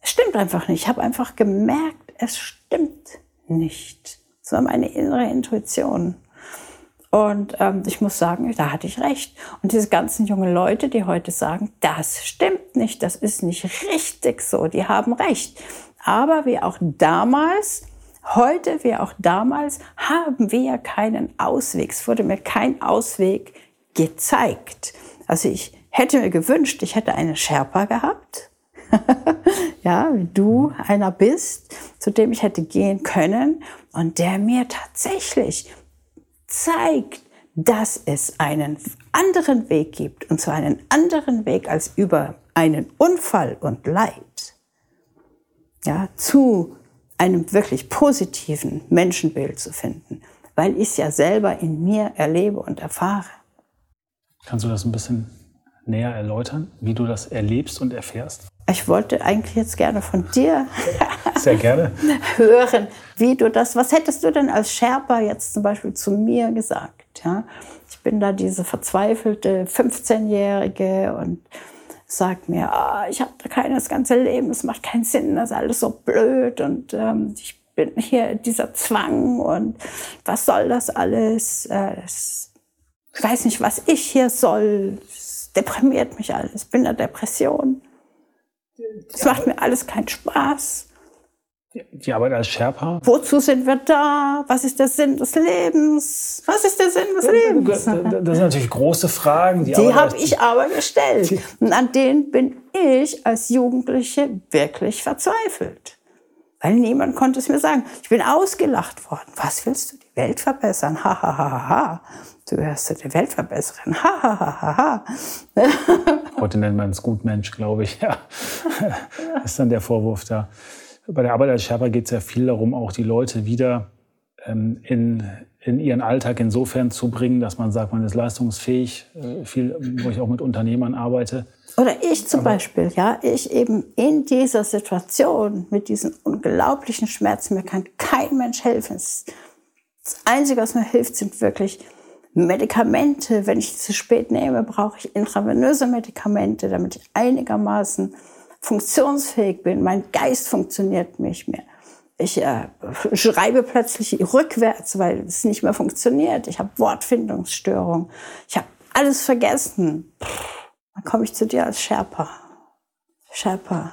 es stimmt einfach nicht. Ich habe einfach gemerkt, es stimmt nicht. Es war meine innere Intuition. Und ähm, ich muss sagen, da hatte ich recht. Und diese ganzen jungen Leute, die heute sagen, das stimmt nicht, das ist nicht richtig so, die haben recht. Aber wie auch damals, heute wie auch damals, haben wir keinen Ausweg. Es wurde mir kein Ausweg gezeigt. Also ich hätte mir gewünscht, ich hätte einen Sherpa gehabt. ja, wie du einer bist, zu dem ich hätte gehen können und der mir tatsächlich zeigt, dass es einen anderen Weg gibt, und zwar einen anderen Weg als über einen Unfall und Leid, ja, zu einem wirklich positiven Menschenbild zu finden, weil ich es ja selber in mir erlebe und erfahre. Kannst du das ein bisschen näher erläutern, wie du das erlebst und erfährst? Ich wollte eigentlich jetzt gerne von dir Sehr gerne. hören, wie du das, was hättest du denn als Sherpa jetzt zum Beispiel zu mir gesagt? Ja? Ich bin da diese verzweifelte 15-Jährige und sag mir, ah, ich habe da keines ganze Leben, es macht keinen Sinn, das ist alles so blöd und ähm, ich bin hier dieser Zwang und was soll das alles? Äh, ich weiß nicht, was ich hier soll. Deprimiert mich alles. Ich bin in der Depression. Es macht mir alles keinen Spaß. Die Arbeit als Sherpa? Wozu sind wir da? Was ist der Sinn des Lebens? Was ist der Sinn des Lebens? Das sind natürlich große Fragen. Die, die habe ich aber gestellt. Und an denen bin ich als Jugendliche wirklich verzweifelt. Weil niemand konnte es mir sagen. Ich bin ausgelacht worden. Was willst du? Die Welt verbessern? Ha, ha, ha, ha, ha. Du gehörst zu der Weltverbesserin. Ha, ha, ha, ha, ha. Heute nennt man es Gutmensch, glaube ich. Ja. ist dann der Vorwurf da. Bei der Arbeit als Sherpa geht es ja viel darum, auch die Leute wieder ähm, in, in ihren Alltag insofern zu bringen, dass man sagt, man ist leistungsfähig. Äh, viel, wo ich auch mit Unternehmern arbeite oder ich zum Aber Beispiel, ja, ich eben in dieser Situation mit diesen unglaublichen Schmerzen, mir kann kein Mensch helfen. Das Einzige, was mir hilft, sind wirklich Medikamente. Wenn ich zu spät nehme, brauche ich intravenöse Medikamente, damit ich einigermaßen funktionsfähig bin. Mein Geist funktioniert nicht mehr. Ich äh, schreibe plötzlich rückwärts, weil es nicht mehr funktioniert. Ich habe Wortfindungsstörungen. Ich habe alles vergessen. Dann komme ich zu dir als Sherpa. Sherpa,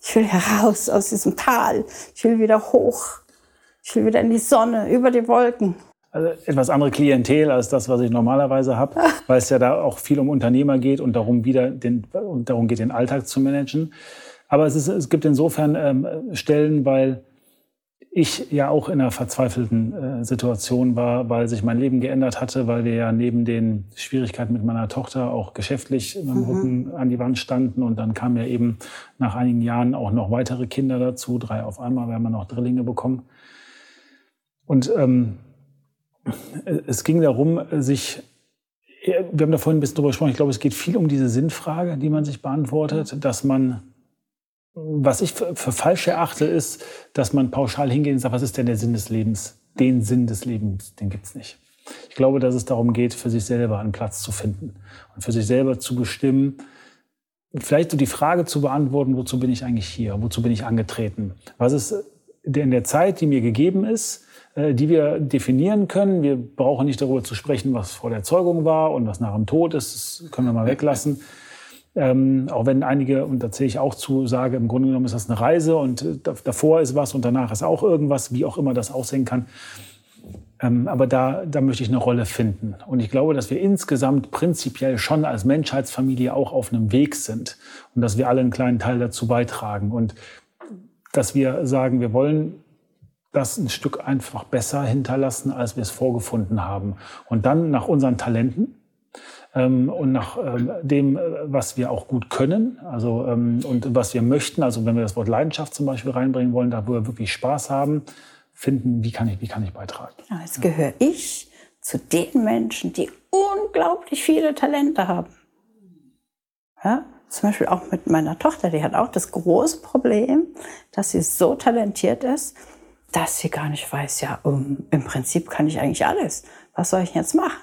ich will heraus aus diesem Tal. Ich will wieder hoch. Ich will wieder in die Sonne, über die Wolken. Also etwas andere Klientel als das, was ich normalerweise habe, weil es ja da auch viel um Unternehmer geht und darum wieder den, darum geht, den Alltag zu managen. Aber es, ist, es gibt insofern ähm, Stellen, weil ich ja auch in einer verzweifelten äh, Situation war, weil sich mein Leben geändert hatte, weil wir ja neben den Schwierigkeiten mit meiner Tochter auch geschäftlich mit dem mhm. Rücken an die Wand standen. Und dann kamen ja eben nach einigen Jahren auch noch weitere Kinder dazu, drei auf einmal, wir haben noch Drillinge bekommen. Und ähm, es ging darum, sich wir haben da vorhin ein bisschen drüber gesprochen, ich glaube, es geht viel um diese Sinnfrage, die man sich beantwortet, dass man was ich für, für falsch erachte, ist, dass man pauschal hingeht und sagt, was ist denn der Sinn des Lebens? Den Sinn des Lebens, den gibt's nicht. Ich glaube, dass es darum geht, für sich selber einen Platz zu finden und für sich selber zu bestimmen, vielleicht so die Frage zu beantworten, wozu bin ich eigentlich hier? Wozu bin ich angetreten? Was ist in der Zeit, die mir gegeben ist, die wir definieren können. Wir brauchen nicht darüber zu sprechen, was vor der Zeugung war und was nach dem Tod ist. Das können wir mal weglassen. Ähm, auch wenn einige, und da zähle ich auch zu, sage, im Grunde genommen ist das eine Reise und äh, davor ist was und danach ist auch irgendwas, wie auch immer das aussehen kann. Ähm, aber da, da möchte ich eine Rolle finden. Und ich glaube, dass wir insgesamt prinzipiell schon als Menschheitsfamilie auch auf einem Weg sind und dass wir alle einen kleinen Teil dazu beitragen. Und dass wir sagen, wir wollen das ein Stück einfach besser hinterlassen, als wir es vorgefunden haben. Und dann nach unseren Talenten ähm, und nach ähm, dem, äh, was wir auch gut können, also ähm, und was wir möchten. Also wenn wir das Wort Leidenschaft zum Beispiel reinbringen wollen, da wo wir wirklich Spaß haben, finden, wie kann ich, wie kann ich beitragen. Jetzt gehöre ich zu den Menschen, die unglaublich viele Talente haben. Ja? Zum Beispiel auch mit meiner Tochter, die hat auch das große Problem, dass sie so talentiert ist, dass sie gar nicht weiß, ja, um, im Prinzip kann ich eigentlich alles. Was soll ich jetzt machen?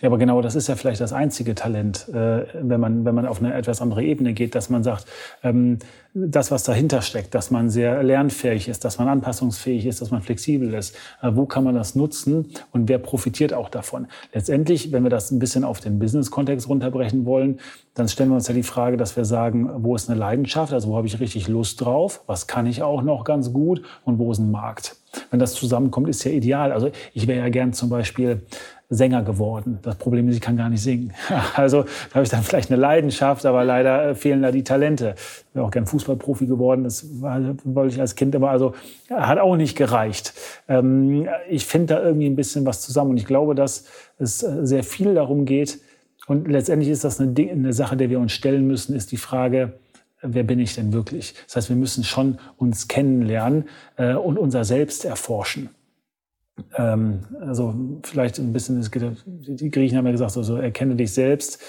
Ja, aber genau das ist ja vielleicht das einzige Talent, äh, wenn, man, wenn man auf eine etwas andere Ebene geht, dass man sagt, ähm, das, was dahinter steckt, dass man sehr lernfähig ist, dass man anpassungsfähig ist, dass man flexibel ist. Äh, wo kann man das nutzen und wer profitiert auch davon? Letztendlich, wenn wir das ein bisschen auf den Business-Kontext runterbrechen wollen, dann stellen wir uns ja die Frage, dass wir sagen, wo ist eine Leidenschaft, also wo habe ich richtig Lust drauf, was kann ich auch noch ganz gut und wo ist ein Markt? Wenn das zusammenkommt, ist ja ideal. Also ich wäre ja gern zum Beispiel Sänger geworden. Das Problem ist, ich kann gar nicht singen. Also da habe ich dann vielleicht eine Leidenschaft, aber leider äh, fehlen da die Talente. Ich wäre auch gern Fußballprofi geworden. Das wollte ich als Kind immer. Also hat auch nicht gereicht. Ähm, ich finde da irgendwie ein bisschen was zusammen. Und ich glaube, dass es äh, sehr viel darum geht. Und letztendlich ist das eine, eine Sache, der wir uns stellen müssen, ist die Frage, wer bin ich denn wirklich? Das heißt, wir müssen schon uns kennenlernen äh, und unser Selbst erforschen. Ähm, also vielleicht ein bisschen, die Griechen haben ja gesagt, also erkenne dich selbst.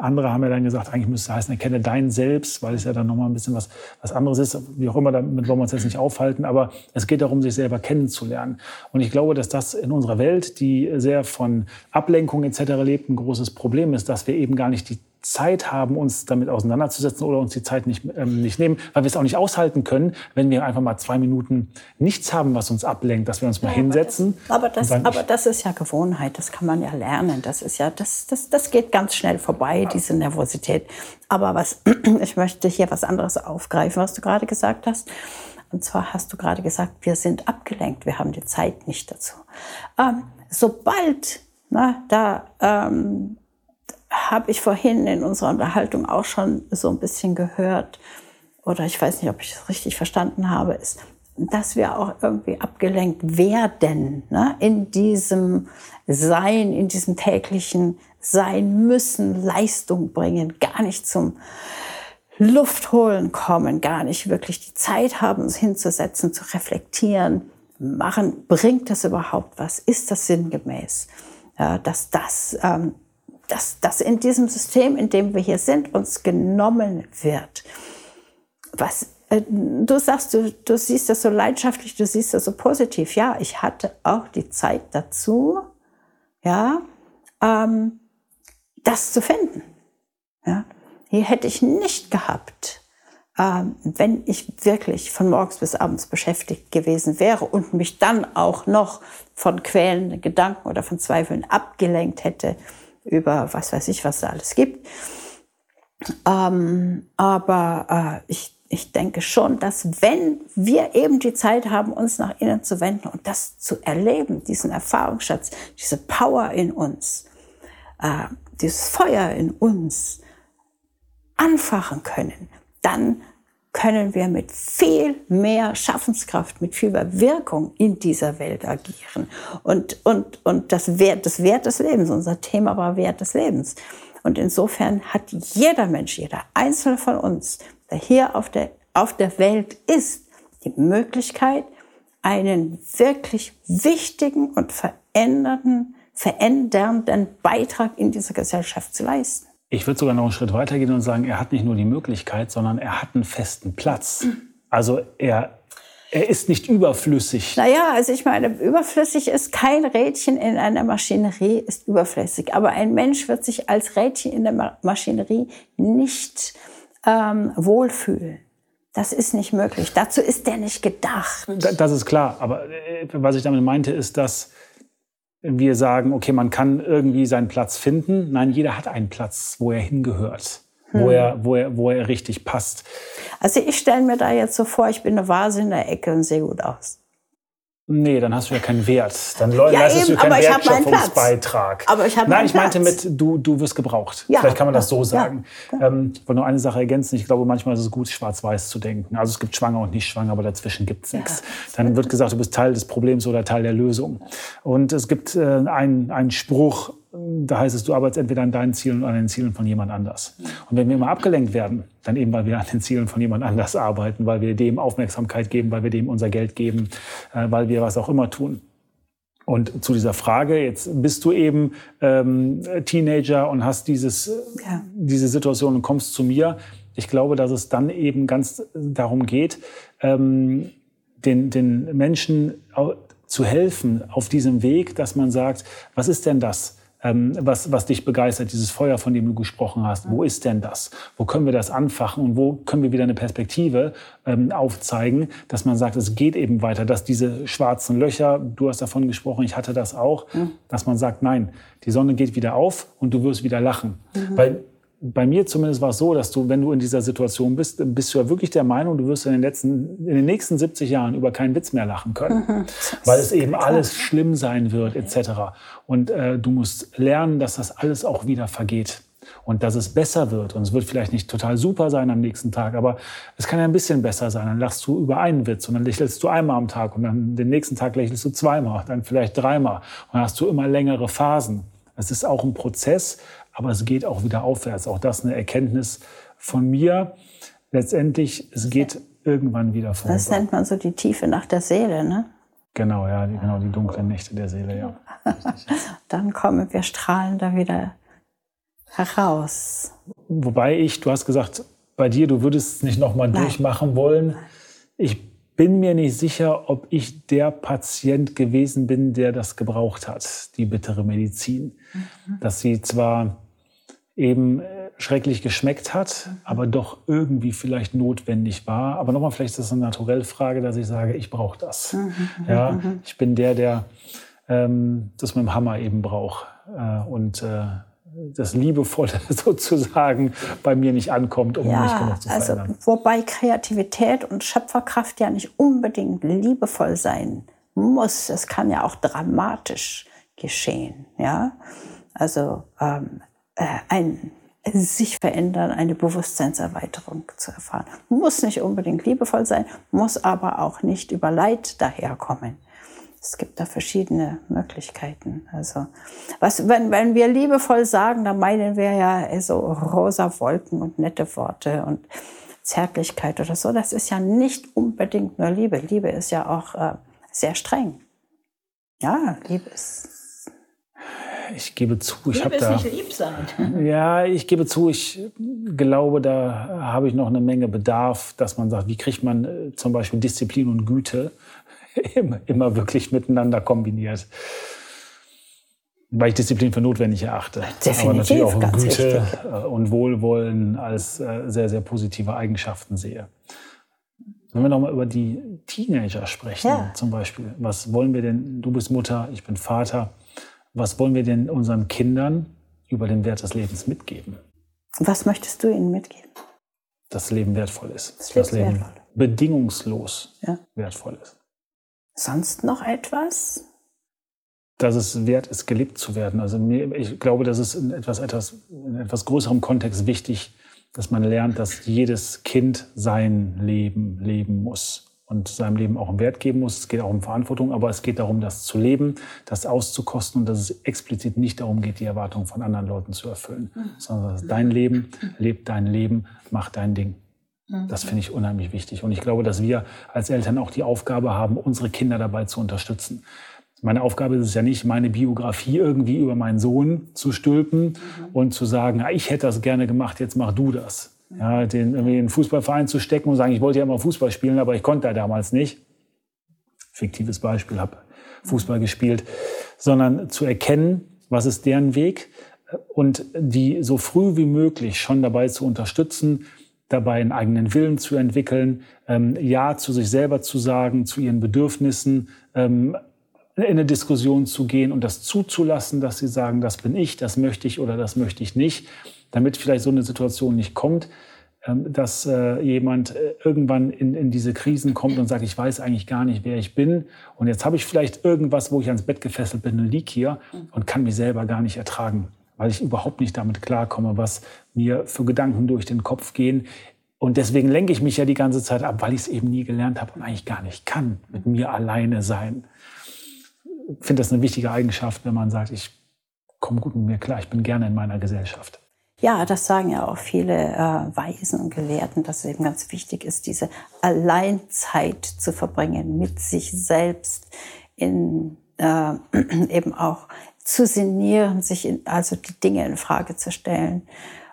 Andere haben ja dann gesagt, eigentlich müsste es heißen, erkenne dein Selbst, weil es ja dann nochmal ein bisschen was, was anderes ist. Wie auch immer, damit wollen wir uns jetzt nicht aufhalten, aber es geht darum, sich selber kennenzulernen. Und ich glaube, dass das in unserer Welt, die sehr von Ablenkung etc. lebt, ein großes Problem ist, dass wir eben gar nicht die Zeit haben, uns damit auseinanderzusetzen oder uns die Zeit nicht, ähm, nicht nehmen, weil wir es auch nicht aushalten können, wenn wir einfach mal zwei Minuten nichts haben, was uns ablenkt, dass wir uns mal ja, hinsetzen. Aber das, aber das, aber das ist ja Gewohnheit, das kann man ja lernen. Das ist ja, das, das, das geht ganz schnell vorbei, diese Nervosität. Aber was, ich möchte hier was anderes aufgreifen, was du gerade gesagt hast. Und zwar hast du gerade gesagt, wir sind abgelenkt, wir haben die Zeit nicht dazu. Ähm, sobald na, da ähm, habe ich vorhin in unserer Unterhaltung auch schon so ein bisschen gehört, oder ich weiß nicht, ob ich es richtig verstanden habe, ist, dass wir auch irgendwie abgelenkt werden ne? in diesem Sein, in diesem täglichen Sein müssen, Leistung bringen, gar nicht zum Luft holen kommen, gar nicht wirklich die Zeit haben, uns hinzusetzen, zu reflektieren, machen, bringt das überhaupt was? Ist das sinngemäß? Ja, dass das ähm, dass das in diesem System, in dem wir hier sind, uns genommen wird. Was äh, du sagst, du, du siehst das so leidenschaftlich, du siehst das so positiv. Ja, ich hatte auch die Zeit dazu, ja, ähm, das zu finden. Ja, hier hätte ich nicht gehabt, ähm, wenn ich wirklich von morgens bis abends beschäftigt gewesen wäre und mich dann auch noch von quälenden Gedanken oder von Zweifeln abgelenkt hätte, über was weiß ich, was da alles gibt. Ähm, aber äh, ich, ich denke schon, dass wenn wir eben die Zeit haben, uns nach innen zu wenden und das zu erleben, diesen Erfahrungsschatz, diese Power in uns, äh, dieses Feuer in uns anfachen können, dann können wir mit viel mehr Schaffenskraft, mit viel mehr Wirkung in dieser Welt agieren. Und, und, und das Wert, das Wert des Lebens, unser Thema war Wert des Lebens. Und insofern hat jeder Mensch, jeder Einzelne von uns, der hier auf der, auf der Welt ist, die Möglichkeit, einen wirklich wichtigen und verändernden, verändernden Beitrag in dieser Gesellschaft zu leisten. Ich würde sogar noch einen Schritt weiter gehen und sagen, er hat nicht nur die Möglichkeit, sondern er hat einen festen Platz. Also er, er ist nicht überflüssig. Naja, also ich meine, überflüssig ist kein Rädchen in einer Maschinerie, ist überflüssig. Aber ein Mensch wird sich als Rädchen in der Maschinerie nicht ähm, wohlfühlen. Das ist nicht möglich. Dazu ist der nicht gedacht. Das ist klar. Aber äh, was ich damit meinte, ist, dass wir sagen, okay, man kann irgendwie seinen Platz finden. Nein, jeder hat einen Platz, wo er hingehört, hm. wo, er, wo, er, wo er richtig passt. Also ich stelle mir da jetzt so vor, ich bin eine Vase in der Ecke und sehe gut aus. Nee, dann hast du ja keinen Wert. Dann ja, leistest eben, du keinen Wertschöpfungsbeitrag. Aber ich habe Nein, ich meinte mit, du, du wirst gebraucht. Ja, Vielleicht kann man das so sagen. Ja, ähm, ich wollte nur eine Sache ergänzen. Ich glaube, manchmal ist es gut, schwarz-weiß zu denken. Also es gibt schwanger und nicht schwanger, aber dazwischen gibt es nichts. Dann wird gesagt, du bist Teil des Problems oder Teil der Lösung. Und es gibt äh, einen, einen Spruch, da heißt es, du arbeitest entweder an deinen Zielen oder an den Zielen von jemand anders. Und wenn wir immer abgelenkt werden, dann eben, weil wir an den Zielen von jemand anders arbeiten, weil wir dem Aufmerksamkeit geben, weil wir dem unser Geld geben, äh, weil wir was auch immer tun. Und zu dieser Frage, jetzt bist du eben ähm, Teenager und hast dieses, ja. diese Situation und kommst zu mir. Ich glaube, dass es dann eben ganz darum geht, ähm, den, den Menschen zu helfen auf diesem Weg, dass man sagt, was ist denn das? Ähm, was, was dich begeistert, dieses Feuer, von dem du gesprochen hast. Wo ist denn das? Wo können wir das anfachen und wo können wir wieder eine Perspektive ähm, aufzeigen, dass man sagt, es geht eben weiter, dass diese schwarzen Löcher, du hast davon gesprochen, ich hatte das auch, mhm. dass man sagt, nein, die Sonne geht wieder auf und du wirst wieder lachen. Mhm. Weil bei mir zumindest war es so, dass du, wenn du in dieser Situation bist, bist du ja wirklich der Meinung, du wirst in den, letzten, in den nächsten 70 Jahren über keinen Witz mehr lachen können, mhm. weil es eben alles schlimm sein wird, etc. Und äh, du musst lernen, dass das alles auch wieder vergeht und dass es besser wird. Und es wird vielleicht nicht total super sein am nächsten Tag, aber es kann ja ein bisschen besser sein. Dann lachst du über einen Witz und dann lächelst du einmal am Tag und dann den nächsten Tag lächelst du zweimal, dann vielleicht dreimal. Und dann hast du immer längere Phasen. Es ist auch ein Prozess, aber es geht auch wieder aufwärts. Auch das eine Erkenntnis von mir. Letztendlich, es geht irgendwann wieder vorüber. Das nennt man so die Tiefe nach der Seele, ne? Genau, ja, die, genau, die dunklen Nächte der Seele, ja. Dann kommen wir strahlend da wieder heraus. Wobei ich, du hast gesagt, bei dir, du würdest es nicht nochmal durchmachen wollen. Ich bin mir nicht sicher, ob ich der Patient gewesen bin, der das gebraucht hat, die bittere Medizin. Mhm. Dass sie zwar eben äh, schrecklich geschmeckt hat, aber doch irgendwie vielleicht notwendig war. Aber nochmal, vielleicht ist das eine Naturellfrage, dass ich sage, ich brauche das. Mhm. Ja, mhm. ich bin der, der ähm, das mit dem Hammer eben braucht. Äh, und äh, das Liebevolle sozusagen bei mir nicht ankommt, um ja, mich genug zu also, verändern. Also, wobei Kreativität und Schöpferkraft ja nicht unbedingt liebevoll sein muss. Es kann ja auch dramatisch geschehen. Ja? Also ähm, äh, ein sich verändern, eine Bewusstseinserweiterung zu erfahren. Muss nicht unbedingt liebevoll sein, muss aber auch nicht über Leid daherkommen. Es gibt da verschiedene Möglichkeiten. Also, was, wenn, wenn wir liebevoll sagen, dann meinen wir ja so rosa Wolken und nette Worte und Zärtlichkeit oder so. Das ist ja nicht unbedingt nur Liebe. Liebe ist ja auch äh, sehr streng. Ja, Liebe ist ich gebe zu, ich habe da. Nicht lieb sein. Ja, ich gebe zu, ich glaube, da habe ich noch eine Menge Bedarf, dass man sagt, wie kriegt man äh, zum Beispiel Disziplin und Güte immer, immer wirklich miteinander kombiniert. Weil ich Disziplin für notwendig erachte. Definitiv, aber natürlich auch Güte richtig. Äh, und Wohlwollen als äh, sehr, sehr positive Eigenschaften sehe. Wenn wir nochmal über die Teenager sprechen, ja. zum Beispiel. Was wollen wir denn? Du bist Mutter, ich bin Vater was wollen wir denn unseren Kindern über den Wert des Lebens mitgeben? Was möchtest du ihnen mitgeben? Dass das Leben wertvoll ist. Das, das Leben wertvoll. bedingungslos ja. wertvoll ist. Sonst noch etwas? Dass es wert ist, gelebt zu werden. Also ich glaube, das ist in etwas, etwas, in etwas größerem Kontext wichtig, dass man lernt, dass jedes Kind sein Leben leben muss und seinem Leben auch einen Wert geben muss. Es geht auch um Verantwortung, aber es geht darum, das zu leben, das auszukosten und dass es explizit nicht darum geht, die Erwartungen von anderen Leuten zu erfüllen, mhm. sondern dein Leben, lebt dein Leben, mach dein Ding. Mhm. Das finde ich unheimlich wichtig. Und ich glaube, dass wir als Eltern auch die Aufgabe haben, unsere Kinder dabei zu unterstützen. Meine Aufgabe ist es ja nicht, meine Biografie irgendwie über meinen Sohn zu stülpen mhm. und zu sagen, ah, ich hätte das gerne gemacht, jetzt mach du das. Ja, den irgendwie in einen Fußballverein zu stecken und sagen, ich wollte ja immer Fußball spielen, aber ich konnte da damals nicht. Fiktives Beispiel, habe Fußball gespielt, sondern zu erkennen, was ist deren Weg und die so früh wie möglich schon dabei zu unterstützen, dabei einen eigenen Willen zu entwickeln, ähm, Ja zu sich selber zu sagen, zu ihren Bedürfnissen, ähm, in eine Diskussion zu gehen und das zuzulassen, dass sie sagen, das bin ich, das möchte ich oder das möchte ich nicht, damit vielleicht so eine Situation nicht kommt, ähm, dass äh, jemand äh, irgendwann in, in diese Krisen kommt und sagt, ich weiß eigentlich gar nicht, wer ich bin. Und jetzt habe ich vielleicht irgendwas, wo ich ans Bett gefesselt bin und lieg hier und kann mich selber gar nicht ertragen, weil ich überhaupt nicht damit klarkomme, was mir für Gedanken durch den Kopf gehen. Und deswegen lenke ich mich ja die ganze Zeit ab, weil ich es eben nie gelernt habe und eigentlich gar nicht kann, mit mir alleine sein finde das eine wichtige Eigenschaft, wenn man sagt, ich komme gut mit mir klar, ich bin gerne in meiner Gesellschaft. Ja, das sagen ja auch viele äh, Weisen und Gelehrten, dass es eben ganz wichtig ist, diese Alleinzeit zu verbringen mit sich selbst, in, äh, eben auch zu sinnieren, sich in, also die Dinge in Frage zu stellen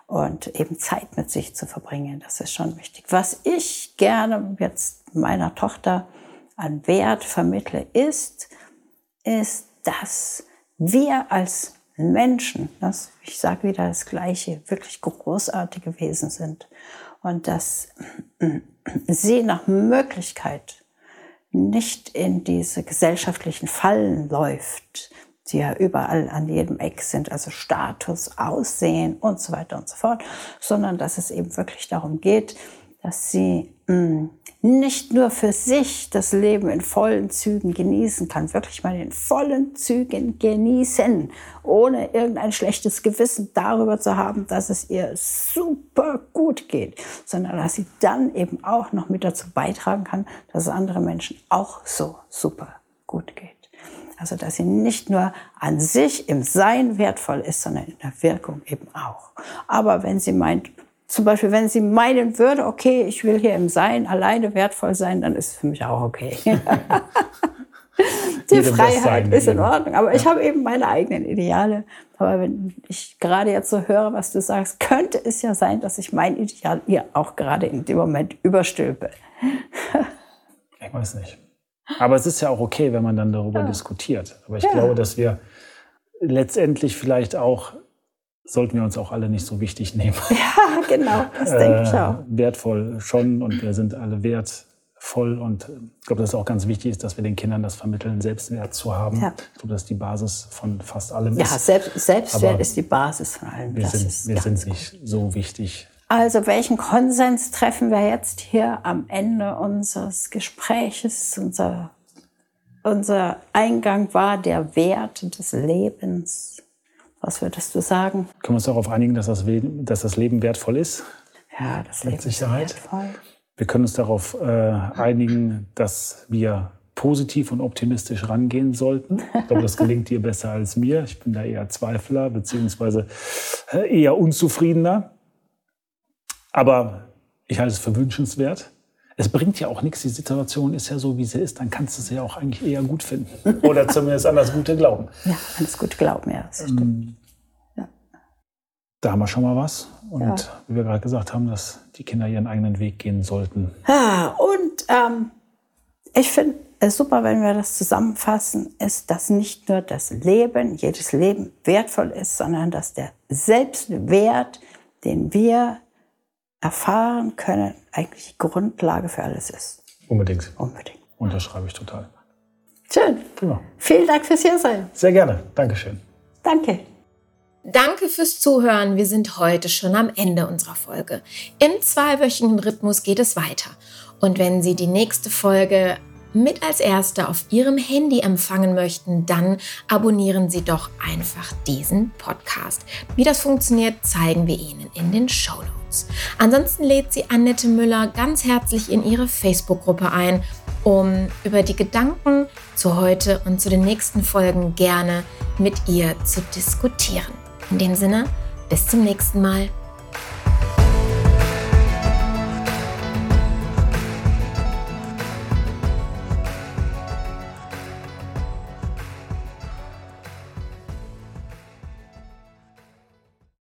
und eben Zeit mit sich zu verbringen. Das ist schon wichtig. Was ich gerne jetzt meiner Tochter an Wert vermittle, ist, ist, dass wir als Menschen, das, ich sage wieder das Gleiche, wirklich großartige Wesen sind. Und dass sie nach Möglichkeit nicht in diese gesellschaftlichen Fallen läuft, die ja überall an jedem Eck sind, also Status, Aussehen und so weiter und so fort, sondern dass es eben wirklich darum geht, dass sie mh, mm, nicht nur für sich das Leben in vollen Zügen genießen kann, wirklich mal in vollen Zügen genießen, ohne irgendein schlechtes Gewissen darüber zu haben, dass es ihr super gut geht, sondern dass sie dann eben auch noch mit dazu beitragen kann, dass es anderen Menschen auch so super gut geht. Also dass sie nicht nur an sich im Sein wertvoll ist, sondern in der Wirkung eben auch. Aber wenn sie meint, zum Beispiel, wenn sie meinen würde, okay, ich will hier im Sein alleine wertvoll sein, dann ist es für mich auch okay. Die Freiheit ist in Ordnung. Aber ich habe eben meine eigenen Ideale. Aber wenn ich gerade jetzt so höre, was du sagst, könnte es ja sein, dass ich mein Ideal ihr auch gerade in dem Moment überstülpe. ich weiß nicht. Aber es ist ja auch okay, wenn man dann darüber ja. diskutiert. Aber ich ja. glaube, dass wir letztendlich vielleicht auch sollten wir uns auch alle nicht so wichtig nehmen. Ja, genau, das denke ich äh, auch. wertvoll schon und wir sind alle wertvoll und äh, ich glaube, dass es auch ganz wichtig ist, dass wir den Kindern das vermitteln, Selbstwert zu haben. Ja. Ich glaube, das ist die Basis von fast allem. Ja, Selbst, Selbstwert Aber ist die Basis von allem. Wir das sind, wir sind nicht so wichtig. Also welchen Konsens treffen wir jetzt hier am Ende unseres Gespräches? Unser, unser Eingang war der Wert des Lebens. Was würdest du sagen? Können wir uns darauf einigen, dass das, dass das Leben wertvoll ist? Ja, das Leben Sicherheit. ist wertvoll. Wir können uns darauf äh, einigen, dass wir positiv und optimistisch rangehen sollten. Ich glaube, das gelingt dir besser als mir. Ich bin da eher Zweifler beziehungsweise äh, eher unzufriedener. Aber ich halte es für wünschenswert. Es bringt ja auch nichts, die Situation ist ja so, wie sie ist, dann kannst du sie ja auch eigentlich eher gut finden. Oder zumindest an das Gute glauben. Ja, an das Gute glauben, ja, das stimmt. Ähm, ja. Da haben wir schon mal was. Und ja. wie wir gerade gesagt haben, dass die Kinder ihren eigenen Weg gehen sollten. Ja, und ähm, ich finde es super, wenn wir das zusammenfassen, ist, dass nicht nur das Leben, jedes Leben wertvoll ist, sondern dass der Selbstwert, den wir erfahren können, eigentlich die Grundlage für alles ist. Unbedingt. Unbedingt. Unterschreibe ich total. Schön. Prima. Vielen Dank fürs Hiersein. Sehr gerne. Dankeschön. Danke. Danke fürs Zuhören. Wir sind heute schon am Ende unserer Folge. Im zweiwöchigen Rhythmus geht es weiter. Und wenn Sie die nächste Folge mit als Erste auf Ihrem Handy empfangen möchten, dann abonnieren Sie doch einfach diesen Podcast. Wie das funktioniert, zeigen wir Ihnen in den Show Notes. Ansonsten lädt sie Annette Müller ganz herzlich in ihre Facebook-Gruppe ein, um über die Gedanken zu heute und zu den nächsten Folgen gerne mit ihr zu diskutieren. In dem Sinne, bis zum nächsten Mal.